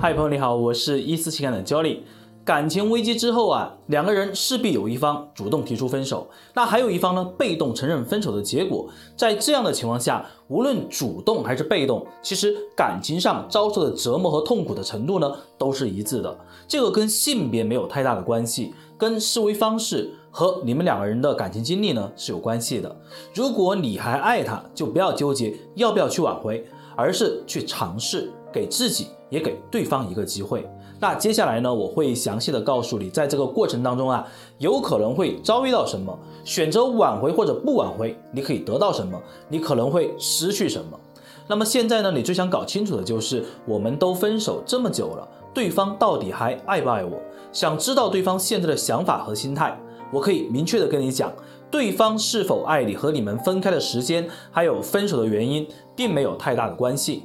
嗨，朋友你好，我是一思情感的 Jolly。感情危机之后啊，两个人势必有一方主动提出分手，那还有一方呢被动承认分手的结果。在这样的情况下，无论主动还是被动，其实感情上遭受的折磨和痛苦的程度呢都是一致的。这个跟性别没有太大的关系，跟思维方式和你们两个人的感情经历呢是有关系的。如果你还爱他，就不要纠结要不要去挽回，而是去尝试，给自己也给对方一个机会。那接下来呢，我会详细的告诉你，在这个过程当中啊，有可能会遭遇到什么，选择挽回或者不挽回，你可以得到什么，你可能会失去什么。那么现在呢，你最想搞清楚的就是，我们都分手这么久了，对方到底还爱不爱我？想知道对方现在的想法和心态，我可以明确的跟你讲，对方是否爱你和你们分开的时间，还有分手的原因，并没有太大的关系。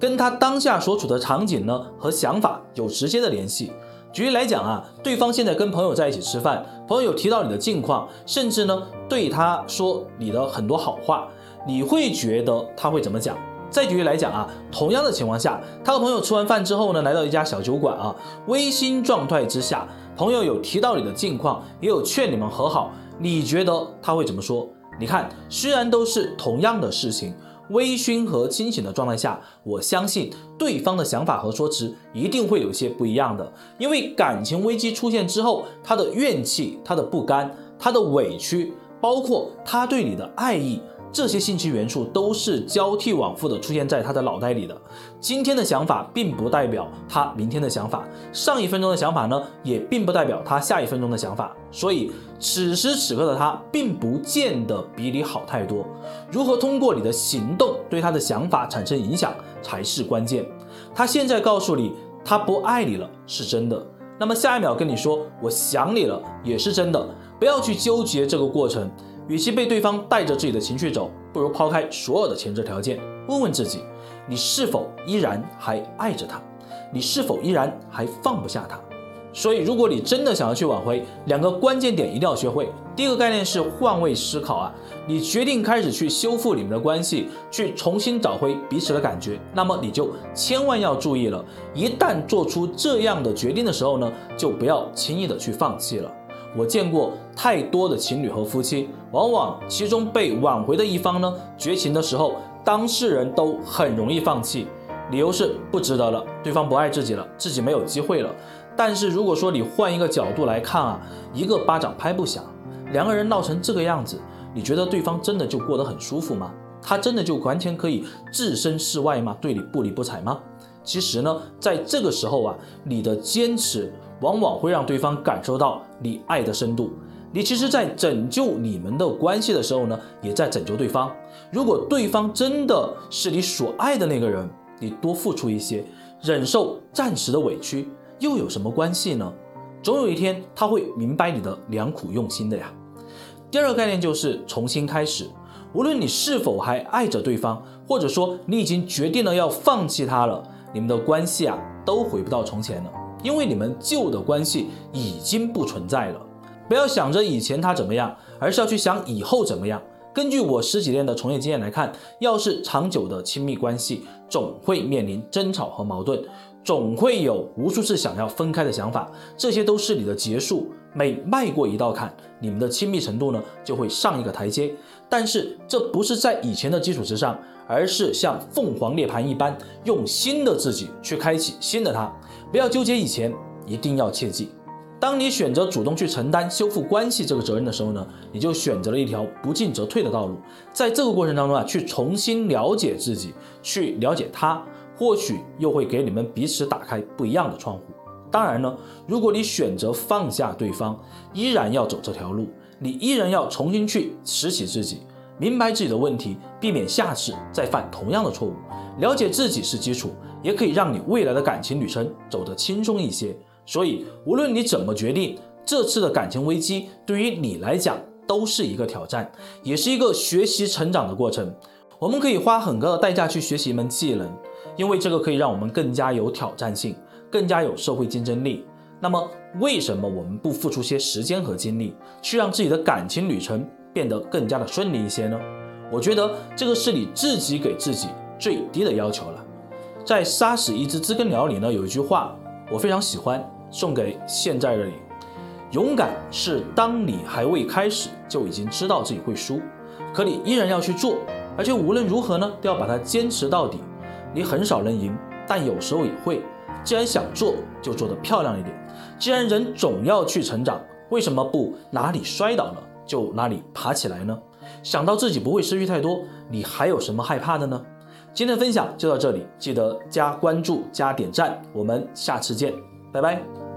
跟他当下所处的场景呢和想法有直接的联系。举例来讲啊，对方现在跟朋友在一起吃饭，朋友有提到你的近况，甚至呢对他说你的很多好话，你会觉得他会怎么讲？再举例来讲啊，同样的情况下，他和朋友吃完饭之后呢，来到一家小酒馆啊，微醺状态之下，朋友有提到你的近况，也有劝你们和好，你觉得他会怎么说？你看，虽然都是同样的事情。微醺和清醒的状态下，我相信对方的想法和说辞一定会有些不一样的。因为感情危机出现之后，他的怨气、他的不甘、他的委屈，包括他对你的爱意。这些信息元素都是交替往复的出现在他的脑袋里的。今天的想法并不代表他明天的想法，上一分钟的想法呢，也并不代表他下一分钟的想法。所以此时此刻的他并不见得比你好太多。如何通过你的行动对他的想法产生影响才是关键。他现在告诉你他不爱你了是真的，那么下一秒跟你说我想你了也是真的。不要去纠结这个过程。与其被对方带着自己的情绪走，不如抛开所有的前置条件，问问自己：你是否依然还爱着他？你是否依然还放不下他？所以，如果你真的想要去挽回，两个关键点一定要学会。第一个概念是换位思考啊，你决定开始去修复你们的关系，去重新找回彼此的感觉，那么你就千万要注意了，一旦做出这样的决定的时候呢，就不要轻易的去放弃了。我见过太多的情侣和夫妻，往往其中被挽回的一方呢，绝情的时候，当事人都很容易放弃，理由是不值得了，对方不爱自己了，自己没有机会了。但是如果说你换一个角度来看啊，一个巴掌拍不响，两个人闹成这个样子，你觉得对方真的就过得很舒服吗？他真的就完全可以置身事外吗？对你不理不睬吗？其实呢，在这个时候啊，你的坚持。往往会让对方感受到你爱的深度。你其实，在拯救你们的关系的时候呢，也在拯救对方。如果对方真的是你所爱的那个人，你多付出一些，忍受暂时的委屈，又有什么关系呢？总有一天他会明白你的良苦用心的呀。第二个概念就是重新开始。无论你是否还爱着对方，或者说你已经决定了要放弃他了，你们的关系啊，都回不到从前了。因为你们旧的关系已经不存在了，不要想着以前他怎么样，而是要去想以后怎么样。根据我十几年的从业经验来看，要是长久的亲密关系，总会面临争吵和矛盾，总会有无数次想要分开的想法，这些都是你的结束。每迈过一道坎，你们的亲密程度呢就会上一个台阶。但是这不是在以前的基础之上，而是像凤凰涅槃一般，用新的自己去开启新的他。不要纠结以前，一定要切记，当你选择主动去承担修复关系这个责任的时候呢，你就选择了一条不进则退的道路。在这个过程当中啊，去重新了解自己，去了解他，或许又会给你们彼此打开不一样的窗户。当然呢，如果你选择放下对方，依然要走这条路，你依然要重新去拾起自己，明白自己的问题，避免下次再犯同样的错误。了解自己是基础。也可以让你未来的感情旅程走得轻松一些。所以，无论你怎么决定，这次的感情危机对于你来讲都是一个挑战，也是一个学习成长的过程。我们可以花很高的代价去学习一门技能，因为这个可以让我们更加有挑战性，更加有社会竞争力。那么，为什么我们不付出些时间和精力，去让自己的感情旅程变得更加的顺利一些呢？我觉得这个是你自己给自己最低的要求了。在《杀死一只知更鸟》里呢，有一句话我非常喜欢，送给现在的你：勇敢是当你还未开始就已经知道自己会输，可你依然要去做，而且无论如何呢，都要把它坚持到底。你很少能赢，但有时候也会。既然想做，就做得漂亮一点。既然人总要去成长，为什么不哪里摔倒了就哪里爬起来呢？想到自己不会失去太多，你还有什么害怕的呢？今天的分享就到这里，记得加关注、加点赞，我们下次见，拜拜。